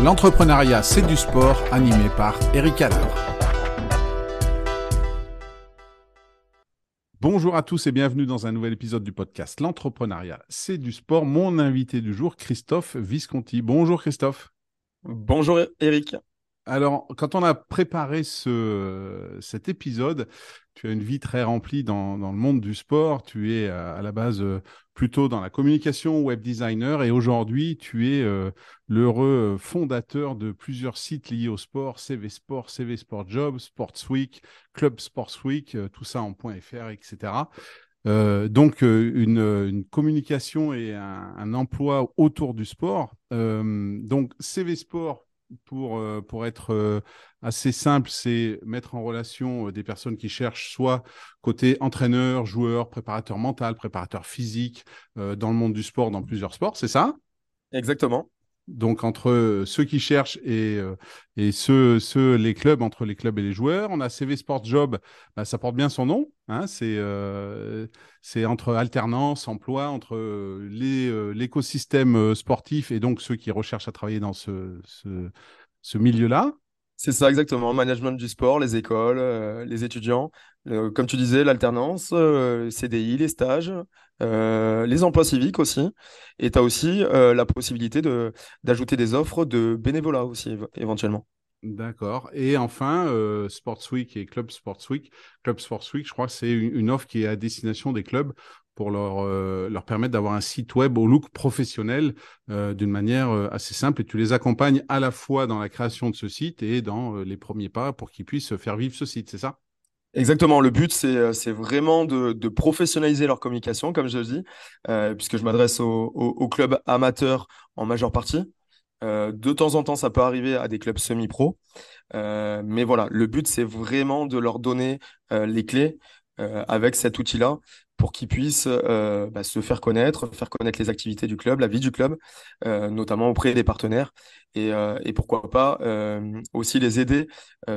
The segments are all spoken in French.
L'entrepreneuriat, c'est du sport, animé par Eric Haller. Bonjour à tous et bienvenue dans un nouvel épisode du podcast L'entrepreneuriat, c'est du sport. Mon invité du jour, Christophe Visconti. Bonjour Christophe. Bonjour Eric. Alors, quand on a préparé ce, cet épisode, tu as une vie très remplie dans, le monde du sport. Tu es à, la base euh, plutôt dans la communication, web designer, et aujourd'hui, tu es euh, l'heureux fondateur de plusieurs sites liés au sport, CV Sport, CV Sport Job, Sports Week, Club Sports Week, euh, tout ça en .fr, etc. donc une, communication et un, emploi autour du sport. donc CV Sport, pour, euh, pour être euh, assez simple, c'est mettre en relation euh, des personnes qui cherchent soit côté entraîneur, joueur, préparateur mental, préparateur physique, dans le monde du sport, dans plusieurs sports, c'est ça? Exactement. Donc entre ceux qui cherchent et, et ceux, ceux, les clubs, entre les clubs et les joueurs. On a CV Sport Job, bah, ça porte bien son nom. Hein, c'est c'est entre alternance, emploi, entre l'écosystème sportif et donc ceux qui recherchent à travailler dans ce, ce milieu-là. C'est ça exactement, management du sport, les écoles, les étudiants, comme tu disais, l'alternance, CDI, les stages, euh, les emplois civiques aussi. Et tu as aussi euh, la possibilité d'ajouter des offres de bénévolat aussi éventuellement. D'accord. Et enfin, euh, Sports Week et Club Sports Week. Club Sports Week, je crois c'est une, offre qui est à destination des clubs pour leur, leur permettre d'avoir un site web au look professionnel d'une manière assez simple. Et tu les accompagnes à la fois dans la création de ce site et dans les premiers pas pour qu'ils puissent faire vivre ce site, c'est ça? Exactement, le but, c'est, euh, vraiment de, professionnaliser leur communication, comme je le dis, euh, puisque je m'adresse aux au, au clubs amateurs en majeure partie. Euh, de temps en temps, ça peut arriver à des clubs semi-pro. Mais voilà, le but, c'est vraiment de leur donner les clés avec cet outil-là pour qu'ils puissent bah, se faire connaître, faire connaître les activités du club, la vie du club, notamment auprès des partenaires. Et, et pourquoi pas aussi les aider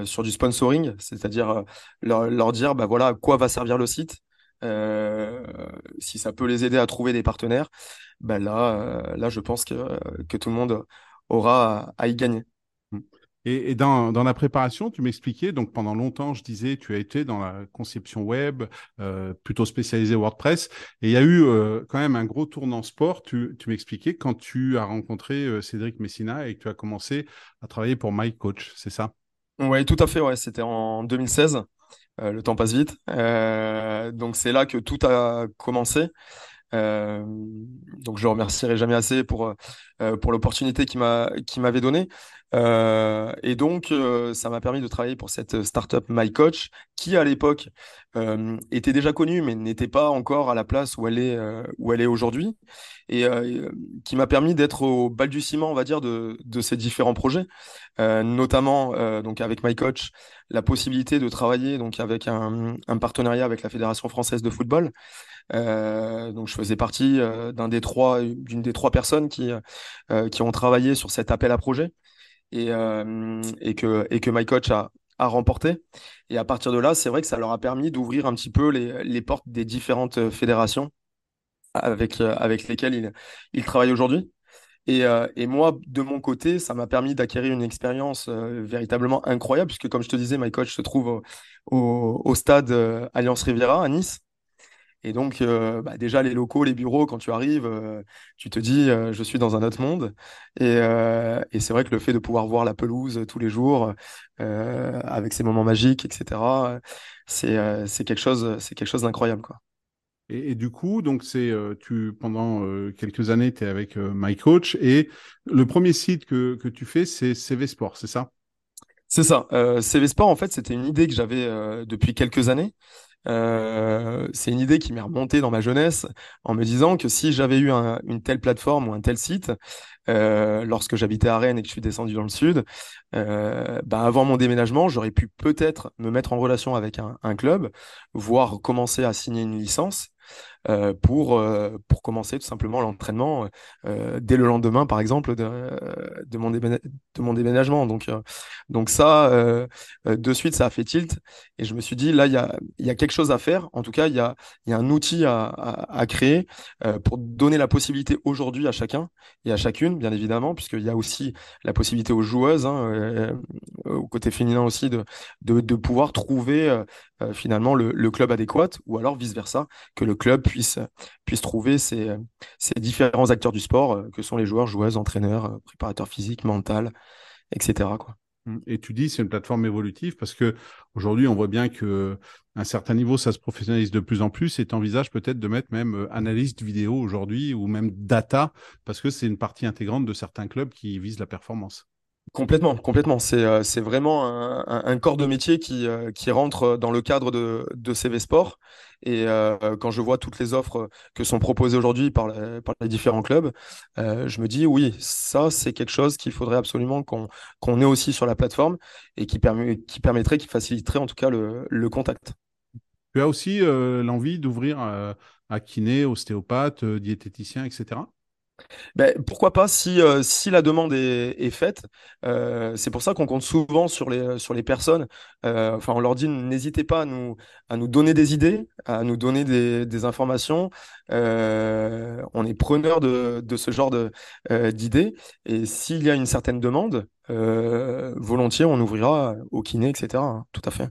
sur du sponsoring, c'est-à-dire leur, leur, dire bah, voilà, à quoi va servir le site. si ça peut les aider à trouver des partenaires, bah là, là, je pense que, que tout le monde aura à, y gagner. Et, dans, la préparation, tu m'expliquais, donc pendant longtemps, je disais, tu as été dans la conception web, euh, plutôt spécialisé WordPress, et il y a eu euh, quand même un gros tournant sport. Tu, m'expliquais quand tu as rencontré euh, Cédric Messina et que tu as commencé à travailler pour My Coach, c'est ça? Oui, tout à fait, ouais. c'était en 2016. le temps passe vite. donc c'est là que tout a commencé. Donc je ne remercierai jamais assez pour, pour l'opportunité qu'il m'avait donnée. Euh, et donc, euh, ça m'a permis de travailler pour cette startup MyCoach, qui à l'époque euh, était déjà connue, mais n'était pas encore à la place où elle est, où elle est aujourd'hui, et qui m'a permis d'être au balbutiement, on va dire, de, de ces différents projets, notamment donc avec MyCoach, la possibilité de travailler donc avec un, un partenariat avec la Fédération française de football. donc, je faisais partie d'un des trois, d'une des trois personnes qui, qui ont travaillé sur cet appel à projet et, euh, et, que, et que My Coach a, a remporté. Et à partir de là, c'est vrai que ça leur a permis d'ouvrir un petit peu les, les portes des différentes euh, fédérations avec, euh, avec lesquelles ils, ils travaillent aujourd'hui. Et, et, moi, de mon côté, ça m'a permis d'acquérir une expérience véritablement incroyable, puisque comme je te disais, My Coach se trouve au, au, stade Alliance Riviera à Nice. Et donc, euh, bah, déjà, les locaux, les bureaux, quand tu arrives, euh, tu te dis, euh, je suis dans un autre monde. Et, et c'est vrai que le fait de pouvoir voir la pelouse tous les jours, avec ces moments magiques, etc., c'est c'est quelque chose, c'est quelque chose d'incroyable, quoi. Et, du coup, donc c'est tu pendant quelques années, tu es avec MyCoach et le premier site que, que tu fais, c'est CV Sport, c'est ça? C'est ça. CV Sport, en fait, c'était une idée que j'avais depuis quelques années. Euh, c'est une idée qui m'est remontée dans ma jeunesse en me disant que si j'avais eu une telle plateforme ou un tel site, euh, lorsque j'habitais à Rennes et que je suis descendu dans le sud, euh, bah avant mon déménagement, j'aurais pu peut-être me mettre en relation avec un, un, club, voire commencer à signer une licence. Pour, pour commencer tout simplement l'entraînement dès le lendemain, par exemple, de, de, mon, de mon déménagement. Donc, donc ça, de suite, ça a fait tilt. Et je me suis dit, là, il y a, y a quelque chose à faire. En tout cas, il y a, y a un outil à, à, créer pour donner la possibilité aujourd'hui à chacun et à chacune, bien évidemment, puisqu'il y a aussi la possibilité aux joueuses, hein, au côté féminin aussi, de, de, de pouvoir trouver euh, finalement le, club adéquat, ou alors vice-versa, que le club puisse, puisse trouver ces, différents acteurs du sport, euh, que sont les joueurs, joueuses, entraîneurs, euh, préparateurs physiques, mental, etc. Quoi. Mmh. Et tu dis c'est une plateforme évolutive parce que aujourd'hui on voit bien que un certain niveau ça se professionnalise de plus en plus et tu envisages peut-être de mettre même analyste vidéo aujourd'hui ou même data parce que c'est une partie intégrante de certains clubs qui visent la performance. Complètement, complètement. C'est euh, vraiment un, un, corps de métier qui, euh, qui rentre dans le cadre de, de CV Sport. Et euh, quand je vois toutes les offres que sont proposées aujourd'hui par, les, par les différents clubs, je me dis oui, ça c'est quelque chose qu'il faudrait absolument qu'on qu'on ait aussi sur la plateforme et qui, permet, qui permettrait, qui faciliterait en tout cas le, le contact. Tu as aussi l'envie d'ouvrir à kiné, ostéopathe, diététicien, etc. Ben, pourquoi pas si, euh, si la demande est, faite. Euh, c'est pour ça qu'on compte souvent sur les, sur les personnes. Euh, enfin, on leur dit n'hésitez pas à nous, à nous donner des idées, à nous donner des, informations. on est preneur de, de ce genre d'idées. Et s'il y a une certaine demande, volontiers, on ouvrira au kiné, etc. Hein, tout à fait.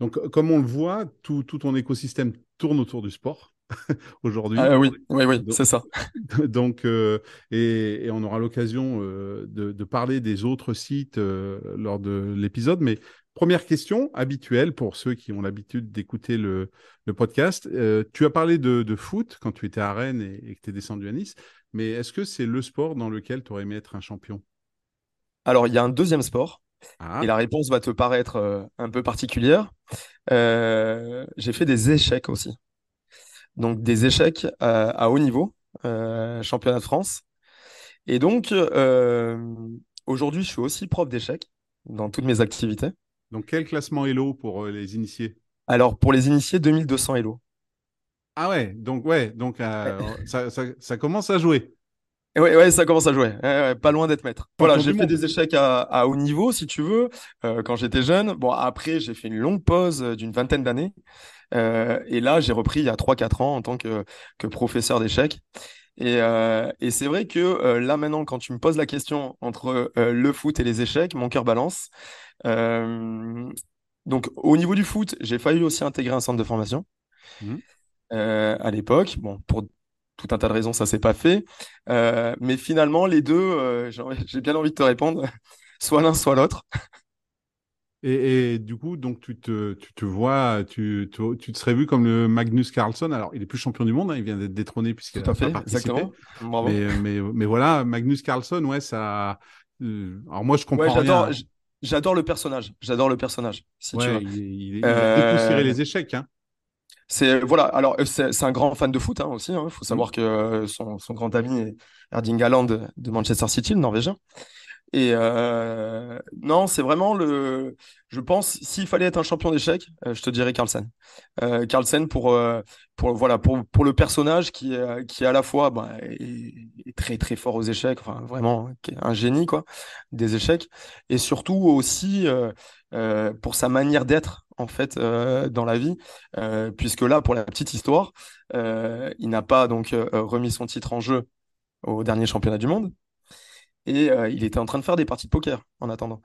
Donc, comme on le voit, tout, tout ton écosystème tourne autour du sport. aujourd'hui. Ah, oui, oui, oui, c'est ça. Donc, euh, et, on aura l'occasion euh, de, parler des autres sites euh, lors de l'épisode. Mais première question habituelle pour ceux qui ont l'habitude d'écouter le, podcast. tu as parlé de, foot quand tu étais à Rennes et, que tu es descendu à Nice. Mais est-ce que c'est le sport dans lequel tu aurais aimé être un champion? Alors, il y a un deuxième sport. Ah. Et la réponse va te paraître un peu particulière. J'ai fait des échecs aussi donc des échecs à, haut niveau, euh, championnat de France. Et donc, euh, aujourd'hui, je suis aussi prof d'échecs dans toutes mes activités. Donc, quel classement Elo pour euh, les initiés? Alors, pour les initiés, 2200 Elo. Ah ouais, donc ouais, donc ça, commence à jouer. Oui, ouais, ça commence à jouer. pas loin d'être maître. Voilà, j'ai fait des échecs à, haut niveau, si tu veux, quand j'étais jeune. Bon, après, j'ai fait une longue pause d'une vingtaine d'années. Euh, et là, j'ai repris il y a 3-4 ans en tant que, que professeur d'échecs. Et, euh, et c'est vrai que euh, là maintenant, quand tu me poses la question entre le foot et les échecs, mon cœur balance. donc au niveau du foot, j'ai failli aussi intégrer un centre de formation mmh. à l'époque. Bon, pour tout un tas de raisons, ça s'est pas fait. mais finalement, les deux, j'ai bien envie de te répondre, soit l'un, soit l'autre. Et, du coup, donc tu te, tu te vois, tu, tu, te serais vu comme le Magnus Carlsen. Alors, il est plus champion du monde, hein, il vient d'être détrôné puisqu'il a fait, participé. Exactement. Mais, mais, mais, voilà, Magnus Carlsen, ouais, ça. Euh, alors moi, je comprends j'adore, J'adore le personnage. J'adore le personnage. Si tu veux. Il, il, a euh, les échecs. Hein. C'est voilà. Alors c'est un grand fan de foot hein, aussi. Il faut savoir mmh. que son, son, grand ami est Erding Haaland de Manchester City, le Norvégien. Et euh, non, c'est vraiment le. Je pense, s'il fallait être un champion d'échecs, euh, je te dirais Carlsen. Euh, Carlsen pour, le personnage qui, est, à la fois bah, est, très très fort aux échecs, vraiment un génie quoi, des échecs, et surtout aussi pour sa manière d'être en fait dans la vie, puisque là, pour la petite histoire, il n'a pas donc remis son titre en jeu au dernier championnat du monde et euh, il était en train de faire des parties de poker en attendant.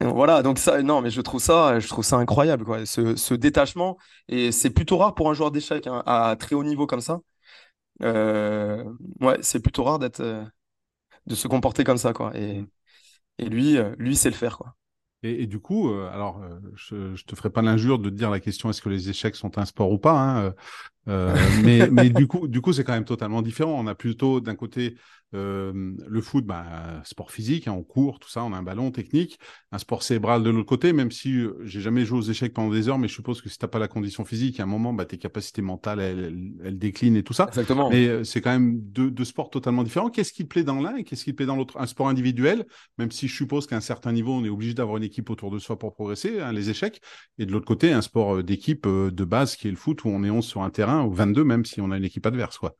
voilà, donc ça, non, mais je trouve ça, je trouve ça incroyable, quoi, ce, détachement. Et c'est plutôt rare pour un joueur d'échecs hein, à très haut niveau comme ça. Euh, ouais, c'est plutôt rare d'être, euh, de se comporter comme ça, quoi. Et, lui, lui, c'est le faire, quoi. Et, du coup, alors, je, ne te ferai pas l'injure de te dire la question est-ce que les échecs sont un sport ou pas, hein, mais, mais du coup, du coup, c'est quand même totalement différent. On a plutôt d'un côté euh, le foot, bah, sport physique, hein, on court, tout ça, on a un ballon technique. Un sport cérébral de l'autre côté, même si euh, j'ai jamais joué aux échecs pendant des heures, mais je suppose que si t'as pas la condition physique, à un moment, bah, tes capacités mentales, elles, déclinent et tout ça. Exactement. Mais euh, c'est quand même deux, deux, sports totalement différents. Qu'est-ce qui plaît dans l'un et qu'est-ce qui plaît dans l'autre? Un sport individuel, même si je suppose qu'à un certain niveau, on est obligé d'avoir une équipe autour de soi pour progresser, hein, les échecs. Et de l'autre côté, un sport d'équipe de base qui est le foot, où on est 11 sur un terrain 21 ou 22 même si on a une équipe adverse quoi.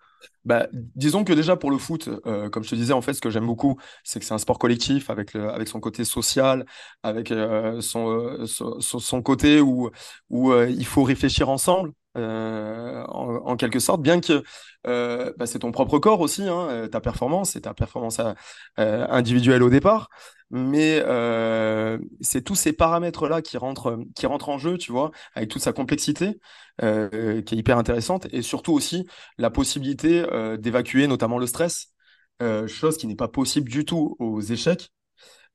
Bah, disons que déjà pour le foot, euh, comme je te disais, en fait, ce que j'aime beaucoup, c'est que c'est un sport collectif avec, le, avec son côté social, avec euh, son, euh, son, côté où, où il faut réfléchir ensemble. En, quelque sorte, bien que bah, c'est ton propre corps aussi, hein, ta performance, c'est ta performance individuelle au départ, mais c'est tous ces paramètres-là qui rentrent, qui rentrent en jeu, tu vois, avec toute sa complexité, qui est hyper intéressante, et surtout aussi la possibilité d'évacuer notamment le stress, chose qui n'est pas possible du tout aux échecs.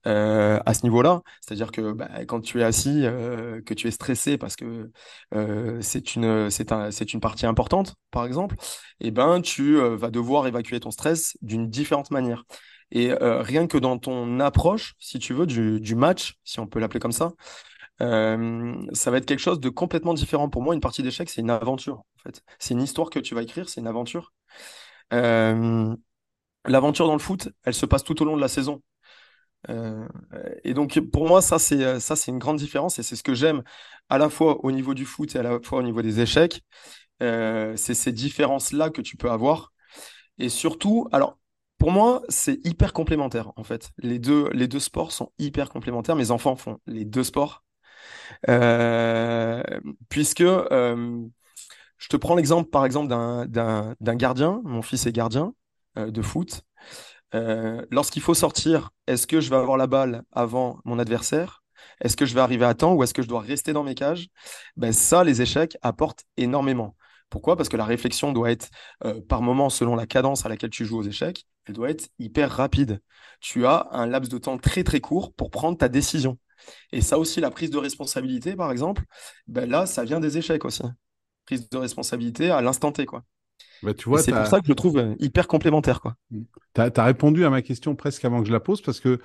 Euh, à ce niveau-là. C'est-à-dire que bah, quand tu es assis, euh, que tu es stressé parce que euh, c'est une, c'est un, une partie importante, par exemple, et eh ben, tu vas devoir évacuer ton stress d'une différente manière. Et rien que dans ton approche, si tu veux, du, match, si on peut l'appeler comme ça, ça va être quelque chose de complètement différent. Pour moi, une partie d'échecs, c'est une aventure, en fait. C'est une histoire que tu vas écrire, c'est une aventure. L'aventure dans le foot, elle se passe tout au long de la saison. Euh, et donc, pour moi, ça, c'est euh, ça, c'est une grande différence et c'est ce que j'aime à la fois au niveau du foot et à la fois au niveau des échecs. Euh, c'est ces différences-là que tu peux avoir. Et surtout, alors, pour moi, c'est hyper complémentaire, en fait. Les deux, sports sont hyper complémentaires. Mes enfants font les deux sports. puisque je te prends l'exemple, par exemple, d'un gardien. Mon fils est gardien de foot. Euh, lorsqu'il faut sortir, est-ce que je vais avoir la balle avant mon adversaire? Est-ce que je vais arriver à temps ou est-ce que je dois rester dans mes cages? Ben, Ça, les échecs apportent énormément. Pourquoi? Parce que la réflexion doit être, euh, par moment, selon la cadence à laquelle tu joues aux échecs, elle doit être hyper rapide. Tu as un laps de temps très très court pour prendre ta décision. Et ça aussi, la prise de responsabilité, par exemple, ben là, ça vient des échecs aussi. Prise de responsabilité à l'instant T, quoi. Bah, tu vois, c'est pour ça que je le trouve euh, hyper complémentaire. Tu as, répondu à ma question presque avant que je la pose parce que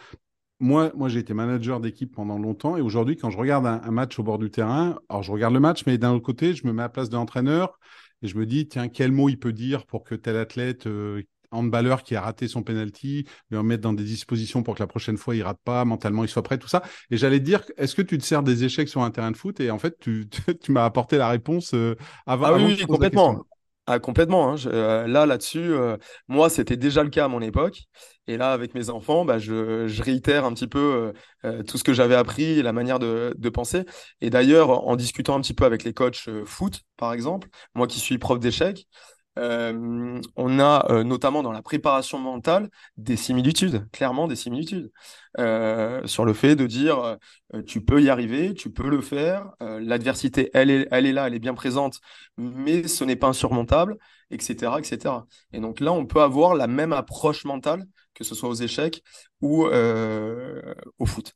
moi, moi j'ai été manager d'équipe pendant longtemps et aujourd'hui, quand je regarde un, match au bord du terrain, alors je regarde le match, mais d'un autre côté, je me mets à la place de l'entraîneur et je me dis, tiens, quel mot il peut dire pour que tel athlète, euh, handballeur qui a raté son penalty, lui en mettre dans des dispositions pour que la prochaine fois il rate pas, mentalement il soit prêt, tout ça. Et j'allais te dire, est-ce que tu te sers des échecs sur un terrain de foot? Et en fait, tu, tu m'as apporté la réponse euh, avant. Ah oui, complètement. Ah, complètement. Hein. Euh, là, là-dessus, euh, moi, c'était déjà le cas à mon époque. Et là, avec mes enfants, bah, je, je réitère un petit peu euh, tout ce que j'avais appris, la manière de, de penser. Et d'ailleurs, en discutant un petit peu avec les coachs foot, par exemple, moi qui suis prof d'échecs, euh, on a euh, notamment dans la préparation mentale des similitudes, clairement des similitudes, euh, sur le fait de dire tu peux y arriver, tu peux le faire, l'adversité est, elle est là, elle est bien présente, mais ce n'est pas insurmontable, etc., etc. Et donc là, on peut avoir la même approche mentale, que ce soit aux échecs ou au foot.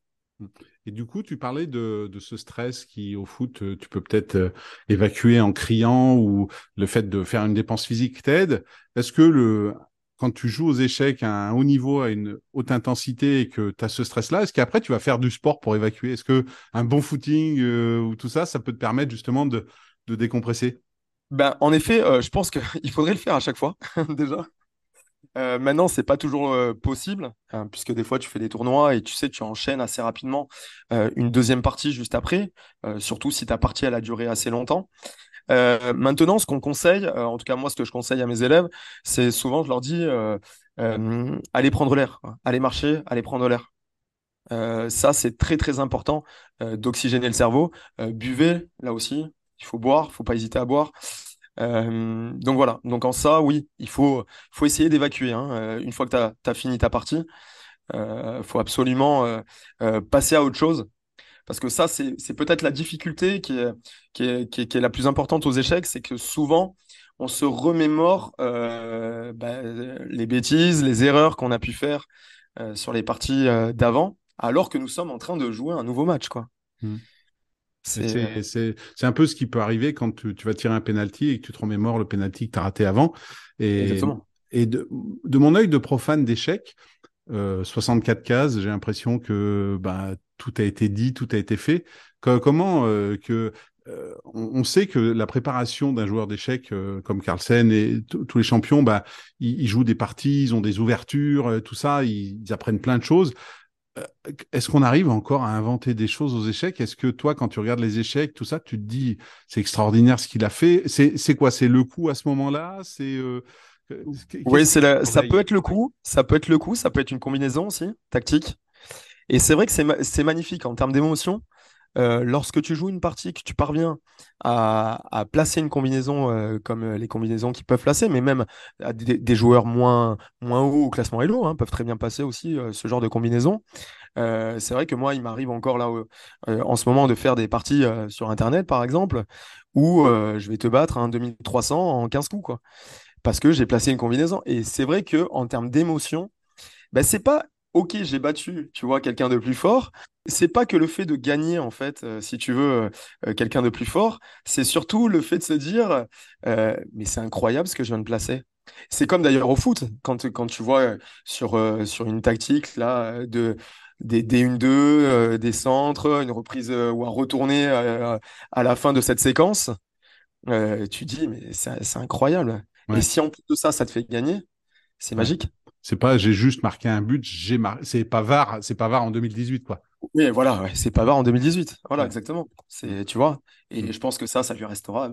Et du coup, tu parlais de, ce stress qui, au foot, euh, tu peux peut-être euh, évacuer en criant ou le fait de faire une dépense physique t'aide. Est-ce que le, quand tu joues aux échecs à un haut niveau, à une haute intensité et que tu as ce stress-là, est-ce qu'après tu vas faire du sport pour évacuer? Est-ce que un bon footing euh, ou tout ça, ça peut te permettre justement de, décompresser? Ben, en effet, je pense qu'il faudrait le faire à chaque fois, déjà. Euh, maintenant, c'est pas toujours euh, possible, hein, puisque des fois tu fais des tournois et tu sais, tu enchaînes assez rapidement euh, une deuxième partie juste après, surtout si ta partie elle a duré assez longtemps. maintenant, ce qu'on conseille, en tout cas moi, ce que je conseille à mes élèves, c'est souvent, je leur dis, allez prendre l'air, allez marcher, allez prendre l'air. ça, c'est très très important d'oxygéner le cerveau. buvez, là aussi, il faut boire, il faut pas hésiter à boire. Euh, donc voilà, donc en ça, oui, il faut, essayer d'évacuer. Hein. Euh, une fois que tu as, fini ta partie, il euh, faut absolument passer à autre chose. Parce que ça, c'est peut-être la difficulté qui, est, la plus importante aux échecs, c'est que souvent, on se remémore bah, les bêtises, les erreurs qu'on a pu faire sur les parties d'avant, alors que nous sommes en train de jouer un nouveau match. quoi. Mmh. C'est un peu ce qui peut arriver quand tu, vas tirer un penalty et que tu te remémores le penalty que tu as raté avant. Et, et de, mon œil de profane d'échecs, 64 euh, cases, j'ai l'impression que bah, tout a été dit, tout a été fait. comment euh, que euh, on, sait que la préparation d'un joueur d'échecs comme Carlsen et tous les champions, bah, ils, jouent des parties, ils ont des ouvertures, tout ça, ils, apprennent plein de choses. Est-ce qu'on arrive encore à inventer des choses aux échecs? Est-ce que toi, quand tu regardes les échecs, tout ça, tu te dis c'est extraordinaire ce qu'il a fait? C'est quoi? C'est le coup à ce moment-là? C'est oui, c'est ça peut être le coup, ça peut être le coup, ça peut être une combinaison aussi tactique. Et c'est vrai que c'est magnifique en termes d'émotion. Euh, lorsque tu joues une partie, que tu parviens à, placer une combinaison euh, comme euh, les combinaisons qui peuvent placer, mais même des, joueurs moins, hauts au classement Elo hein, peuvent très bien passer aussi ce genre de combinaison. c'est vrai que moi, il m'arrive encore là en ce moment de faire des parties sur Internet, par exemple, où je vais te battre un 2300 en 15 coups, parce que j'ai placé une combinaison. Et c'est vrai que en termes d'émotion, ben, c'est pas ok, j'ai battu, tu vois, quelqu'un de plus fort. C'est pas que le fait de gagner, en fait, euh, si tu veux, euh, euh, quelqu'un de plus fort, c'est surtout le fait de se dire, mais c'est incroyable ce que je viens de placer. C'est comme d'ailleurs au foot, quand, quand tu vois sur, sur une tactique là, de, des, des 1-2, des centres, une reprise ou un retourné à la fin de cette séquence, tu dis, mais c'est incroyable. Et si en plus de ça, ça te fait gagner, c'est magique. C'est pas j'ai juste marqué un but, j'ai marqué. C'est pas VAR, c'est pas VAR en 2018 quoi. Oui, voilà, c'est pas VAR en 2018. Voilà, exactement. C'est, tu vois. Et mm. je pense que ça, ça lui restera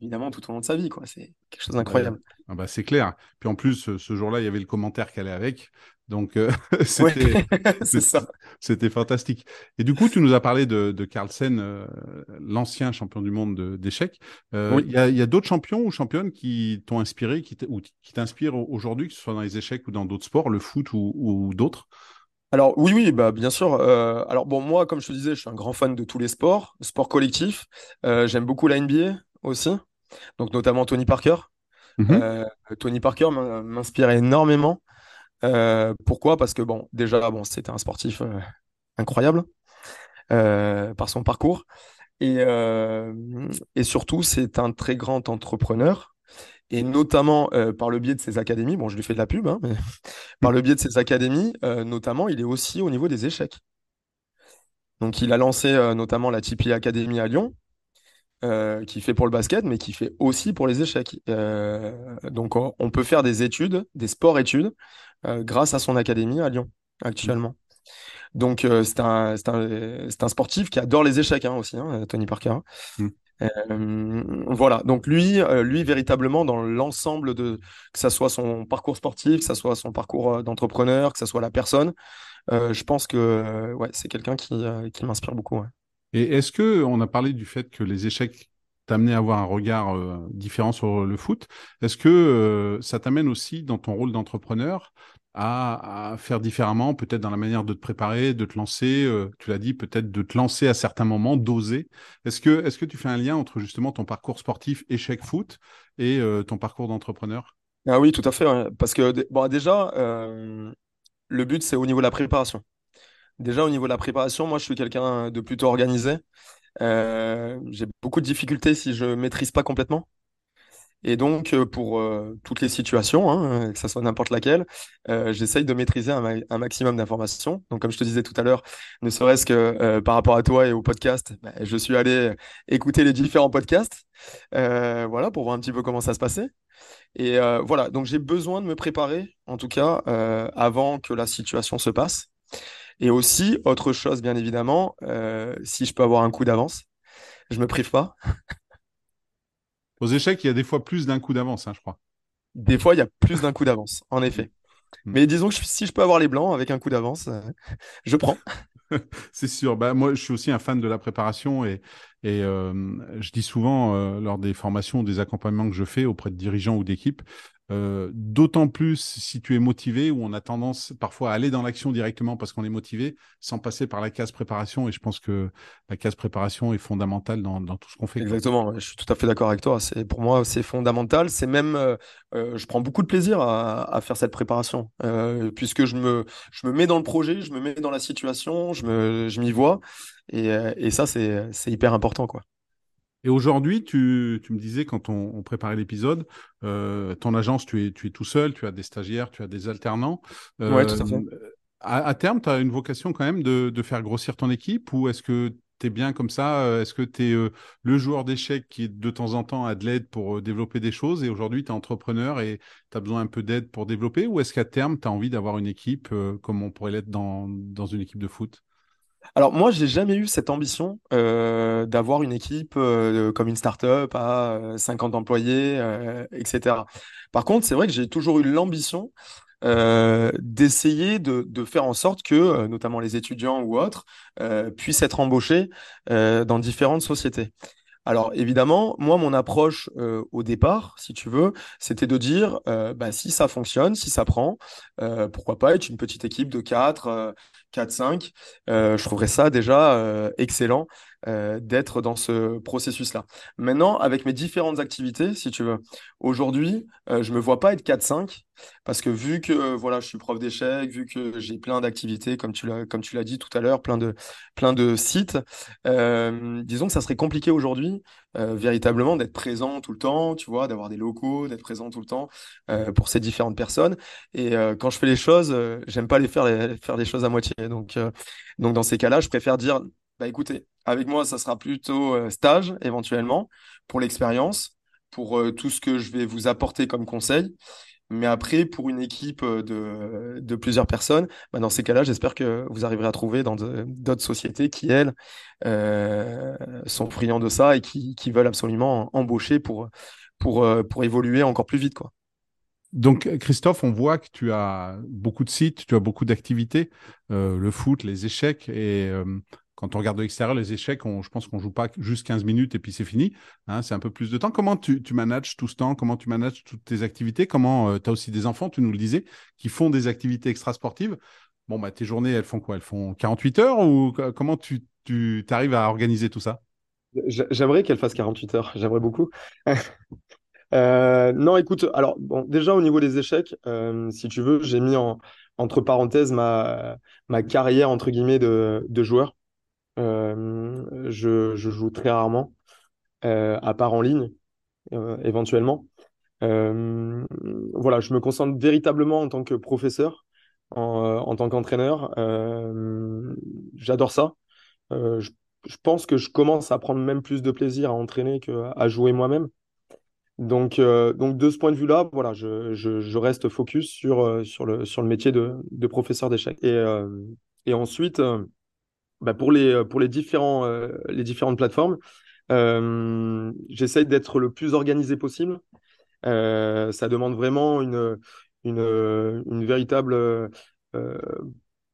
évidemment tout au long de sa vie quoi. C'est quelque chose d'incroyable. Ah bah, c'est clair. Puis en plus, ce jour-là, il y avait le commentaire qui allait avec. Donc, euh, c'était fantastique. Et du coup, tu nous as parlé de, de Carlsen, euh, l'ancien champion du monde d'échecs. Euh, il y a, d'autres champions ou championnes qui t'ont inspiré, qui t'inspirent aujourd'hui, que ce soit dans les échecs ou dans d'autres sports, le foot ou, d'autres? Alors oui, oui, bah bien sûr. alors bon, moi, comme je te disais, je suis un grand fan de tous les sports, sport collectif. J'aime beaucoup la NBA aussi, donc notamment Tony Parker. Mmh Tony Parker m'inspire énormément. Euh, pourquoi? Parce que bon, déjà, bon, c'était un sportif euh, incroyable euh, par son parcours. Et, et surtout, c'est un très grand entrepreneur. Et notamment par le biais de ses académies, bon, je lui fais de la pub, hein, mais par le biais de ses académies, notamment, il est aussi au niveau des échecs. Donc, il a lancé notamment la Tipeee Academy à Lyon, qui fait pour le basket, mais qui fait aussi pour les échecs. donc, on peut faire des études, des sports-études, euh, grâce à son académie à Lyon actuellement. Donc euh, c'est un, un, un, sportif qui adore les échecs hein, aussi, hein, Tony Parker. Mm. Euh, voilà, donc lui, lui véritablement dans l'ensemble de que ça soit son parcours sportif, que ça soit son parcours d'entrepreneur, que ça soit la personne, je pense que ouais, c'est quelqu'un qui, qui m'inspire beaucoup. Et est-ce que on a parlé du fait que les échecs t'amener à avoir un regard euh, différent sur le foot. Est-ce que euh, ça t'amène aussi dans ton rôle d'entrepreneur à, faire différemment, peut-être dans la manière de te préparer, de te lancer, euh, tu l'as dit, peut-être de te lancer à certains moments, d'oser. Est-ce que, est que tu fais un lien entre justement ton parcours sportif échec foot et ton parcours d'entrepreneur? Ah oui, tout à fait. Parce que bon, déjà, le but, c'est au niveau de la préparation. Déjà, au niveau de la préparation, moi, je suis quelqu'un de plutôt organisé. Euh, j'ai beaucoup de difficultés si je maîtrise pas complètement. Et donc, euh, pour euh, toutes les situations, hein, que ce soit n'importe laquelle, j'essaye de maîtriser un, maximum d'informations. Donc, comme je te disais tout à l'heure, ne serait-ce que par rapport à toi et au podcast, bah, je suis allé écouter les différents podcasts, voilà, pour voir un petit peu comment ça se passait. Et voilà, donc j'ai besoin de me préparer, en tout cas, avant que la situation se passe. Et aussi, autre chose, bien évidemment, euh, si je peux avoir un coup d'avance, je me prive pas. Aux échecs, il y a des fois plus d'un coup d'avance, hein, je crois. Des fois, il y a plus d'un coup d'avance, en effet. Hmm. Mais disons que si je peux avoir les blancs avec un coup d'avance, euh, je prends. C'est sûr. Bah, moi, je suis aussi un fan de la préparation et, et euh, je dis souvent lors des formations, des accompagnements que je fais auprès de dirigeants ou d'équipes, euh, d'autant plus si tu es motivé, où on a tendance parfois à aller dans l'action directement parce qu'on est motivé, sans passer par la case préparation. Et je pense que la case préparation est fondamentale dans, tout ce qu'on fait. Exactement, je suis tout à fait d'accord avec toi. Pour moi c'est fondamental. C'est même, euh, euh, je prends beaucoup de plaisir à, faire cette préparation, puisque je me, je me mets dans le projet, je me mets dans la situation, je me, je m'y vois, et, et ça c'est hyper important quoi. Et aujourd'hui, tu, me disais quand on, préparait l'épisode, euh, ton agence, tu es, tu es tout seul, tu as des stagiaires, tu as des alternants. Euh, tout à fait. À, terme, tu as une vocation quand même de, faire grossir ton équipe ou est-ce que es bien comme ça? Est-ce que tu es le joueur d'échecs qui, de temps en temps, a de l'aide pour développer des choses et aujourd'hui, tu es entrepreneur et tu as besoin un peu d'aide pour développer? Ou est-ce qu'à terme, tu as envie d'avoir une équipe comme on pourrait l'être dans, dans une équipe de foot? Alors moi, j'ai jamais eu cette ambition euh, d'avoir une équipe euh, comme une start-up à 50 euh, employés, etc. Par contre, c'est vrai que j'ai toujours eu l'ambition d'essayer de, de, faire en sorte que, notamment les étudiants ou autres, puissent être embauchés dans différentes sociétés. Alors évidemment, moi, mon approche euh, au départ, si tu veux, c'était de dire, euh, bah, si ça fonctionne, si ça prend, euh, pourquoi pas être une petite équipe de 4, 4, 5. je trouverais ça déjà excellent d'être dans ce processus-là. Maintenant, avec mes différentes activités, si tu veux, aujourd'hui, je me vois pas être 4-5 parce que vu que voilà, je suis prof d'échecs, vu que j'ai plein d'activités, comme tu l'as comme tu l'as dit tout à l'heure, plein de plein de sites, disons que ça serait compliqué aujourd'hui véritablement d'être présent tout le temps, tu vois, d'avoir des locaux, d'être présent tout le temps pour ces différentes personnes. Et quand je fais les choses, j'aime pas les faire les, faire les choses à moitié. Donc donc dans ces cas-là, je préfère dire bah écoutez, avec moi, ça sera plutôt euh, stage éventuellement pour l'expérience, pour euh, tout ce que je vais vous apporter comme conseil. Mais après, pour une équipe euh, de, de plusieurs personnes, bah dans ces cas-là, j'espère que vous arriverez à trouver dans d'autres sociétés qui, elles, sont friands de ça et qui, qui veulent absolument embaucher pour, pour, pour évoluer encore plus vite. Quoi. Donc, Christophe, on voit que tu as beaucoup de sites, tu as beaucoup d'activités, le foot, les échecs, et quand on regarde de l'extérieur, les échecs, je pense qu'on joue pas juste 15 minutes et puis c'est fini. Hein, c'est un peu plus de temps. Comment tu, manages tout ce temps? Comment tu manages toutes tes activités? Comment euh, tu as aussi des enfants, tu nous le disais, qui font des activités extrasportives Bon, bah, tes journées, elles font quoi? Elles font 48 heures ou comment tu, arrives à organiser tout ça? J'aimerais qu'elles fassent 48 heures. J'aimerais beaucoup. Euh, non, écoute, alors, bon, déjà au niveau des échecs, euh, si tu veux, j'ai mis en, entre parenthèses ma, carrière, entre guillemets, de joueur. Euh, je, joue très rarement, euh, à part en ligne, euh, éventuellement. voilà, je me concentre véritablement en tant que professeur, en, tant qu'entraîneur. J'adore ça. Je, pense que je commence à prendre même plus de plaisir à entraîner qu'à jouer moi-même. Donc, donc de ce point de vue-là, voilà, je, reste focus sur, sur, le, sur le métier de, professeur d'échecs. Et, et ensuite, bah, pour, les, euh, pour les, différents, euh, les différentes plateformes, euh, j'essaye d'être le plus organisé possible. ça demande vraiment une, une, véritable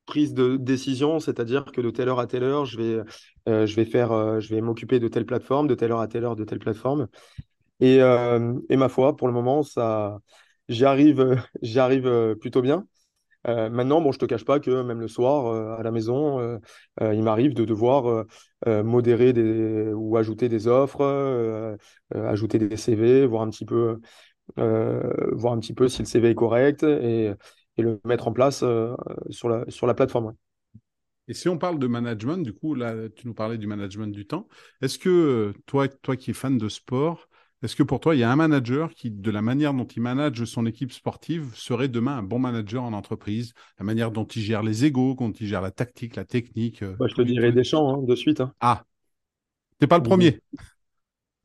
prise de décision, c'est-à-dire que de telle heure à telle heure, je vais, je vais faire, je vais m'occuper de telle plateforme, de telle heure à telle heure de telle plateforme. Et, et ma foi, pour le moment, ça, j'y arrive, j'y arrive plutôt bien. Euh, maintenant, bon, je te cache pas que même le soir, euh, à la maison, euh, il m'arrive de devoir modérer des, ou ajouter des offres, ajouter des CV, voir un petit peu, voir un petit peu si le CV est correct et, et le mettre en place sur, la, sur la plateforme. Et si on parle de management, du coup, là, tu nous parlais du management du temps. Est-ce que toi, toi qui es fan de sport, est-ce que pour toi, il y a un manager qui, de la manière dont il manage son équipe sportive, serait demain un bon manager en entreprise? La manière dont il gère les égaux, dont il gère la tactique, la technique euh, Je te dirais Deschamps, hein, de suite. Hein. Ah, t'es pas le premier.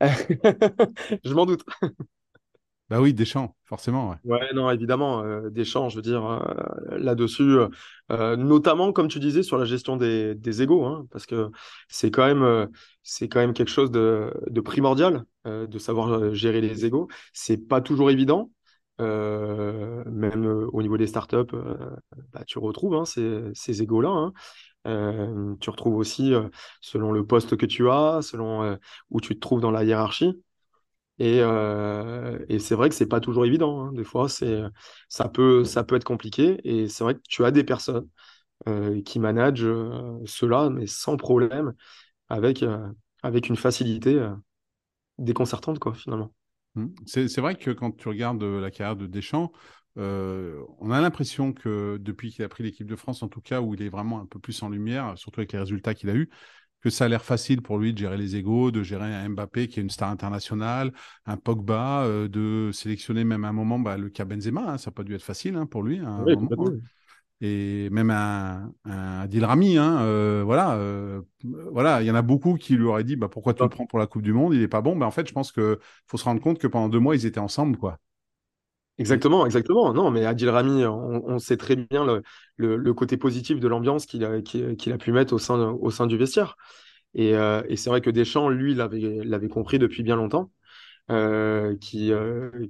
je m'en doute. Bah oui, Deschamps, forcément. Ouais, non, évidemment, euh, Deschamps, je veux dire, euh, là-dessus, euh, notamment, comme tu disais, sur la gestion des, des égaux, hein, parce que c'est quand, même, c'est quand même quelque chose de, de primordial, de savoir gérer les égaux. C'est pas toujours évident. même au niveau des startups, bah, tu retrouves hein, ces, ces égaux-là. Hein. tu retrouves aussi selon le poste que tu as, selon où tu te trouves dans la hiérarchie. Et, euh, c'est vrai que c'est pas toujours évident. Hein. Des fois, ça peut, être compliqué. Et c'est vrai que tu as des personnes euh, qui managent euh, cela, mais sans problème, avec une facilité déconcertante, quoi, finalement. Mmh. C'est vrai que quand tu regardes la carrière de Deschamps, on a l'impression que depuis qu'il a pris l'équipe de France, en tout cas, où il est vraiment un peu plus en lumière, surtout avec les résultats qu'il a eus, que ça a l'air facile pour lui de gérer les égaux, de gérer un Mbappé qui est une star internationale, un Pogba, euh, de sélectionner même à un moment bah, le cas Benzema. Hein, ça n'a pas dû être facile hein, pour lui. oui, hein. Et même un, un Adil Rami, hein, euh, voilà, euh, voilà, il y en a beaucoup qui lui auraient dit, bah, pourquoi tu le prends pour la Coupe du Monde, il est pas bon. Ben, en fait, je pense qu'il faut se rendre compte que pendant deux mois, ils étaient ensemble, quoi. Exactement, exactement. Non, mais Adil Rami, on, sait très bien le, le, côté positif de l'ambiance qu'il a, qu'il a pu mettre au sein, au sein du vestiaire. Et, euh, et c'est vrai que Deschamps, lui, l'avait, compris depuis bien longtemps, qui,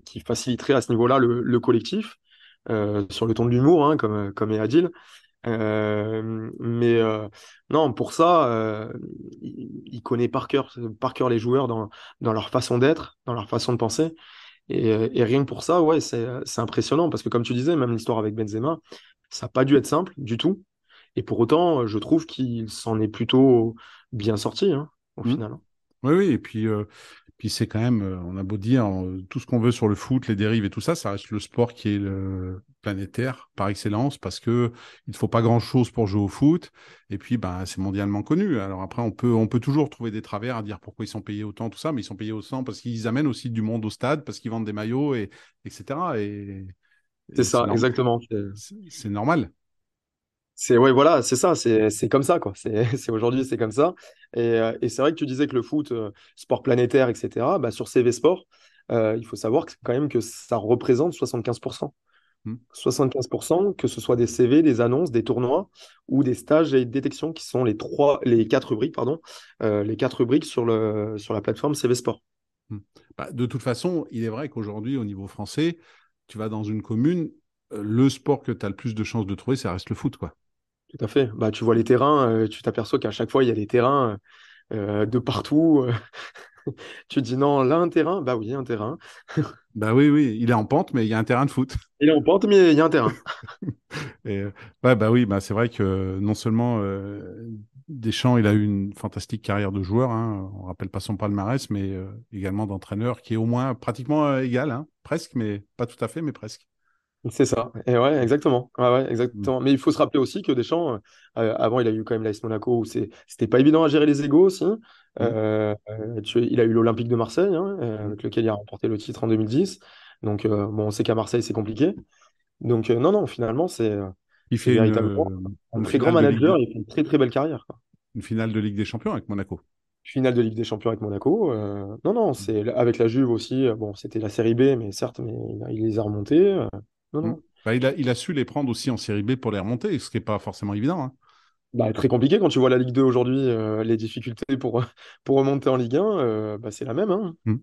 qui faciliterait à ce niveau-là le, le collectif, sur le ton de l'humour, hein, comme, comme est Adil. mais non, pour ça, il, il, connaît par cœur, par cœur les joueurs dans, dans leur façon d'être, dans leur façon de penser. Et, rien que pour ça, ouais, c'est impressionnant parce que comme tu disais, même l'histoire avec Benzema, ça n'a pas dû être simple du tout. Et pour autant, je trouve qu'il s'en est plutôt bien sorti hein, au mmh. final. Hein. Oui, oui, et puis, euh, puis c'est quand même, euh, on a beau dire tout ce qu'on veut sur le foot, les dérives et tout ça, ça reste le sport qui est le planétaire par excellence parce que il ne faut pas grand chose pour jouer au foot et puis ben c'est mondialement connu. Alors après on peut on peut toujours trouver des travers à dire pourquoi ils sont payés autant tout ça, mais ils sont payés autant parce qu'ils amènent aussi du monde au stade, parce qu'ils vendent des maillots et etc. Et, c'est ça, exactement. C'est normal. C'est ouais, voilà, c'est ça, c'est comme ça quoi. C'est aujourd'hui, c'est comme ça. Et, euh, et c'est vrai que tu disais que le foot, euh, sport planétaire, etc. Bah, sur CV Sport, euh, il faut savoir que, quand même que ça représente 75%. 75%, hmm. que ce soit des CV, des annonces, des tournois ou des stages et détections qui sont les trois, les quatre rubriques, pardon, les quatre rubriques sur le sur la plateforme CV Sport. Hmm. Bah, de toute façon, il est vrai qu'aujourd'hui, au niveau français, tu vas dans une commune, le sport que tu as le plus de chances de trouver, ça reste le foot, quoi. Tout à fait. Bah, tu vois les terrains, euh, tu t'aperçois qu'à chaque fois, il y a des terrains euh, de partout. tu te dis non, là, un terrain? Bah oui, un terrain. bah oui, oui, il est en pente, mais il y a un terrain de foot. Il est en pente, mais il y a un terrain. Et, euh, bah oui, bah, c'est vrai que non seulement Deschamps, il a eu une fantastique carrière de joueur, hein, on rappelle pas son palmarès, mais également d'entraîneur qui est au moins pratiquement égal, hein, presque, mais pas tout à fait, mais presque. C'est ça. Et ouais, exactement. ouais, exactement. Mais il faut se rappeler aussi que Deschamps, euh, avant, il a eu quand même l'AS Monaco où c'était pas évident à gérer les égaux aussi. Mmh. Euh, il a eu l'Olympique de Marseille, hein, euh, avec lequel il a remporté le titre en 2010. Donc, bon, on sait qu'à Marseille, c'est compliqué. Donc, non, non, finalement, c'est il fait véritablement un très grand manager et il fait une très, très belle carrière. Une finale de Ligue des Champions avec Monaco. Finale de Ligue des Champions avec Monaco. non, non, c'est avec la Juve aussi. Bon, c'était la série B, mais certes, mais il les a remontés. Mmh. Bah, il, a, il, a, su les prendre aussi en série B pour les remonter, ce qui n'est pas forcément évident. Hein. Bah, très compliqué quand tu vois la Ligue 2 aujourd'hui, euh, les difficultés pour, pour remonter en Ligue 1, euh, bah, c'est la même. Hein. Mmh.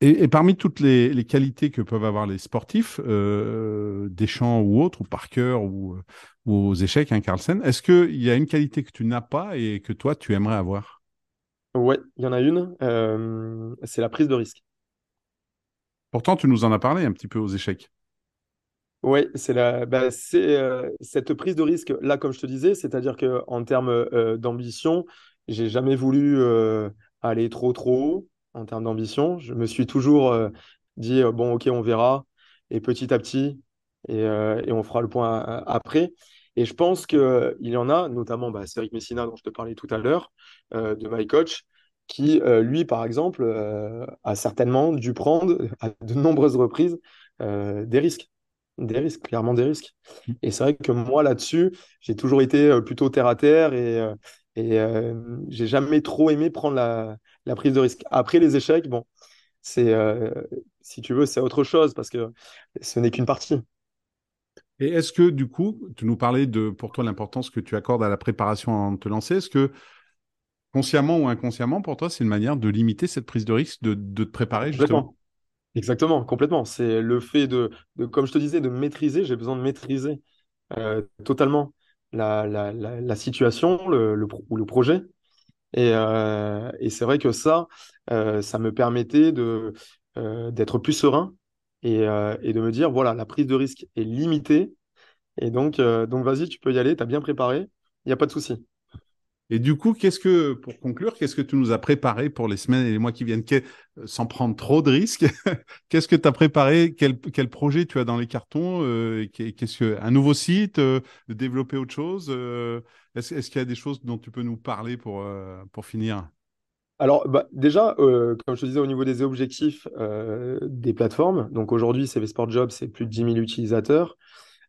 Et, parmi toutes les, les, qualités que peuvent avoir les sportifs, euh, Deschamps ou autres, ou Parker ou, ou aux échecs, hein, Carlsen, est-ce qu'il y a une qualité que tu n'as pas et que toi, tu aimerais avoir? Ouais, il y en a une, c'est la prise de risque. Pourtant, tu nous en as parlé un petit peu aux échecs. Oui, c'est la, bah, c'est euh, cette prise de risque là, comme je te disais, c'est-à-dire que en termes euh, d'ambition, j'ai jamais voulu euh, aller trop trop haut en termes d'ambition. Je me suis toujours dit bon, ok, on verra et petit à petit et, et on fera le point après. Et je pense que il y en a, notamment bah, Cédric Messina dont je te parlais tout à l'heure, de My Coach, qui lui, par exemple, a certainement dû prendre à de nombreuses reprises des risques. Des risques, clairement des risques. Mmh. Et c'est vrai que moi, là-dessus, j'ai toujours été euh, plutôt terre à terre et, euh, et euh, j'ai jamais trop aimé prendre la, la, prise de risque. Après les échecs, bon, c'est, si tu veux, c'est autre chose parce que ce n'est qu'une partie. Et est-ce que, du coup, tu nous parlais de, pour toi, l'importance que tu accordes à la préparation avant de te lancer. Est-ce que, consciemment ou inconsciemment, pour toi, c'est une manière de limiter cette prise de risque, de, de te préparer justement? Exactement, complètement. C'est le fait de, comme je te disais, de maîtriser. J'ai besoin de maîtriser euh, totalement la, la, la, situation le, le, ou le projet. Et, euh, et c'est vrai que ça, euh, ça me permettait d'être plus serein et, et, de me dire, voilà, la prise de risque est limitée. Et donc, donc vas-y, tu peux y aller, tu as bien préparé, il n'y a pas de souci. Et du coup, qu'est-ce que, pour conclure, qu'est-ce que tu nous as préparé pour les semaines et les mois qui viennent, sans prendre trop de risques Qu'est-ce que tu as préparé? Quel, projet tu as dans les cartons euh, Qu'est-ce que un nouveau site euh, Développer autre chose euh, Est-ce qu'il y a des choses dont tu peux nous parler pour pour finir? Alors, bah, déjà, comme je te disais, au niveau des objectifs des plateformes, donc aujourd'hui, CV Sport Job, c'est plus de 10 000 utilisateurs.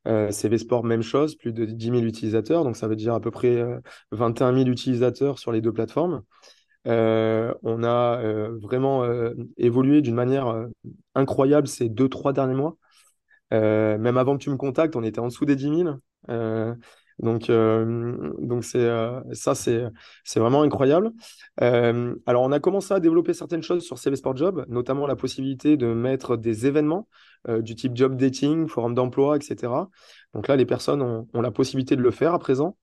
CV Sport, même chose, plus de 10 000 utilisateurs, donc ça veut dire à peu près 21 000 utilisateurs sur les deux plateformes. on a vraiment évolué d'une manière incroyable ces deux, trois derniers mois. même avant que tu me contactes, on était en dessous des 10 000. Donc, euh, donc c'est euh, ça, c'est c'est vraiment incroyable. Euh, alors, on a commencé à développer certaines choses sur CV Sport Job, notamment la possibilité de mettre des événements du type job dating, forum d'emploi, etc. Donc là, les personnes ont, ont, la possibilité de le faire à présent.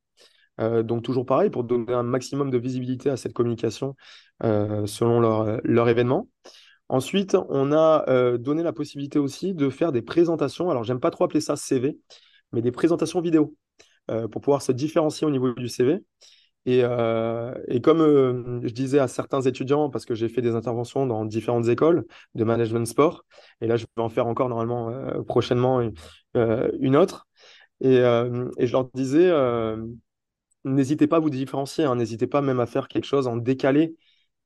donc toujours pareil pour donner un maximum de visibilité à cette communication selon leur, leur événement. Ensuite, on a donné la possibilité aussi de faire des présentations. Alors, j'aime pas trop appeler ça CV, mais des présentations vidéo. Euh, pour pouvoir se différencier au niveau du CV. Et, euh, et comme euh, je disais à certains étudiants, parce que j'ai fait des interventions dans différentes écoles de management sport, et là je vais en faire encore normalement prochainement une, autre, et, et, je leur disais, n'hésitez pas à vous différencier, hein, n'hésitez pas même à faire quelque chose en décalé.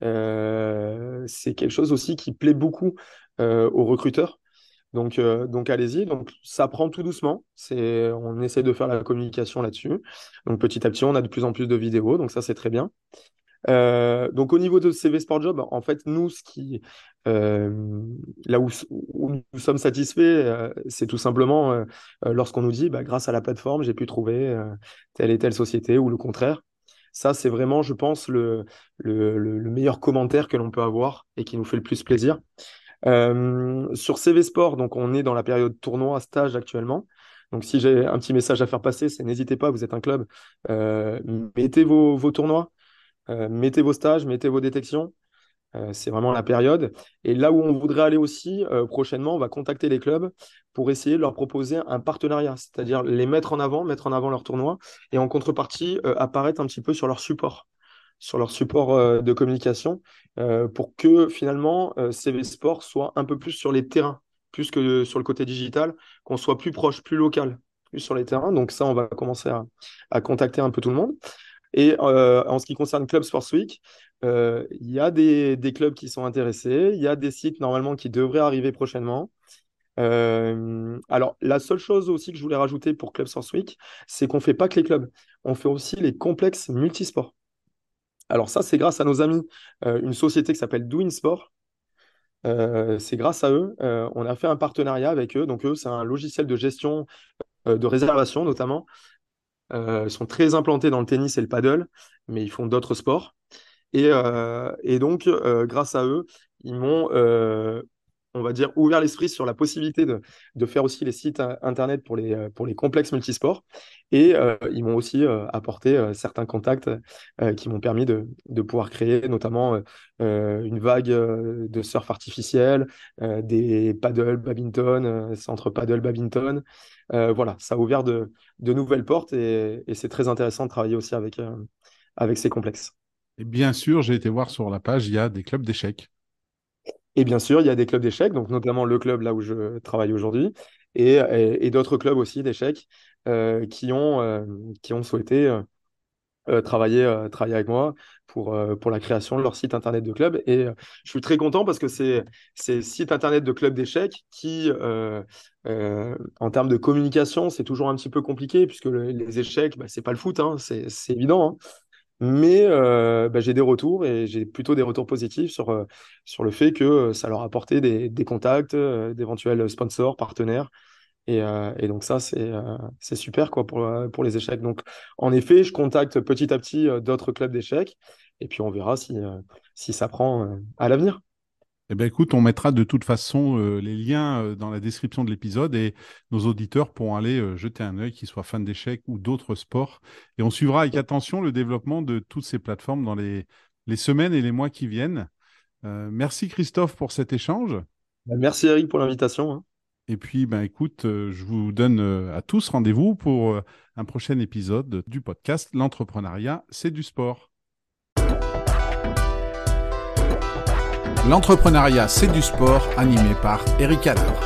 c'est quelque chose aussi qui plaît beaucoup aux recruteurs. Donc, euh, donc allez-y. Donc, ça prend tout doucement. On essaie de faire la communication là-dessus. Donc, petit à petit, on a de plus en plus de vidéos. Donc, ça, c'est très bien. Euh, donc, au niveau de CV Sport Job, en fait, nous, ce qui, euh, là où, nous sommes satisfaits, c'est tout simplement lorsqu'on nous dit, bah, grâce à la plateforme, j'ai pu trouver telle et telle société ou le contraire. Ça, c'est vraiment, je pense, le meilleur commentaire que l'on peut avoir et qui nous fait le plus plaisir. Euh, sur CV Sport, donc on est dans la période tournoi, stage actuellement. Donc si j'ai un petit message à faire passer, c'est n'hésitez pas, vous êtes un club, euh, mettez vos, tournois, euh, mettez vos stages, mettez vos détections. c'est vraiment la période. Et là où on voudrait aller aussi, prochainement, on va contacter les clubs pour essayer de leur proposer un partenariat, c'est-à-dire les mettre en avant, mettre en avant leurs tournois et en contrepartie apparaître un petit peu sur leur support sur leur support euh, de communication euh, pour que finalement euh, CV Sport soit un peu plus sur les terrains, plus que sur le côté digital, qu'on soit plus proche, plus local, plus sur les terrains. Donc ça, on va commencer à, contacter un peu tout le monde. Et en ce qui concerne Club Sports Week, il y a des, clubs qui sont intéressés, il y a des sites normalement qui devraient arriver prochainement. alors, la seule chose aussi que je voulais rajouter pour Club Sports Week, c'est qu'on ne fait pas que les clubs, on fait aussi les complexes multisports. Alors ça, c'est grâce à nos amis, euh, une société qui s'appelle Doing Sport. Euh, c'est grâce à eux, euh, on a fait un partenariat avec eux. Donc eux, c'est un logiciel de gestion de réservation notamment. ils sont très implantés dans le tennis et le paddle, mais ils font d'autres sports. Et, et donc, grâce à eux, ils m'ont on va dire, ouvert l'esprit sur la possibilité de, faire aussi les sites internet pour les, euh, pour les complexes multisports. Et euh, ils m'ont aussi euh, apporté certains contacts qui m'ont permis de, pouvoir créer notamment une vague de surf artificiel, des paddle badminton, centre paddle badminton. voilà, ça a ouvert de, de nouvelles portes et, et c'est très intéressant de travailler aussi avec, avec ces complexes. Et bien sûr, j'ai été voir sur la page, il y a des clubs d'échecs. Et bien sûr, il y a des clubs d'échecs, donc notamment le club là où je travaille aujourd'hui, et, d'autres clubs aussi d'échecs euh, qui, ont, euh, qui ont souhaité euh, travailler, travailler avec moi pour, pour la création de leur site internet de club. Et je suis très content parce que c'est ces sites internet de club d'échecs qui, en termes de communication, c'est toujours un petit peu compliqué puisque les échecs, bah, c'est pas le foot, hein, c'est évident. Hein. Mais euh, bah, j'ai des retours et j'ai plutôt des retours positifs sur, euh, sur le fait que euh, ça leur a apporté des, contacts, d'éventuels sponsors, partenaires. Et, donc ça, c'est c'est super quoi, pour, pour les échecs. Donc en effet, je contacte petit à petit d'autres clubs d'échecs et puis on verra si, si ça prend à l'avenir. Eh bien, écoute, on mettra de toute façon euh, les liens euh, dans la description de l'épisode et nos auditeurs pourront aller euh, jeter un œil, qu'ils soient fans d'échecs ou d'autres sports. Et on suivra avec attention le développement de toutes ces plateformes dans les, les semaines et les mois qui viennent. merci Christophe pour cet échange. Bah, merci Eric pour l'invitation. Hein. Et puis, ben, écoute, je vous donne à tous rendez-vous pour un prochain épisode du podcast L'entrepreneuriat, c'est du sport. L'entrepreneuriat, c'est du sport, animé par Eric Adler.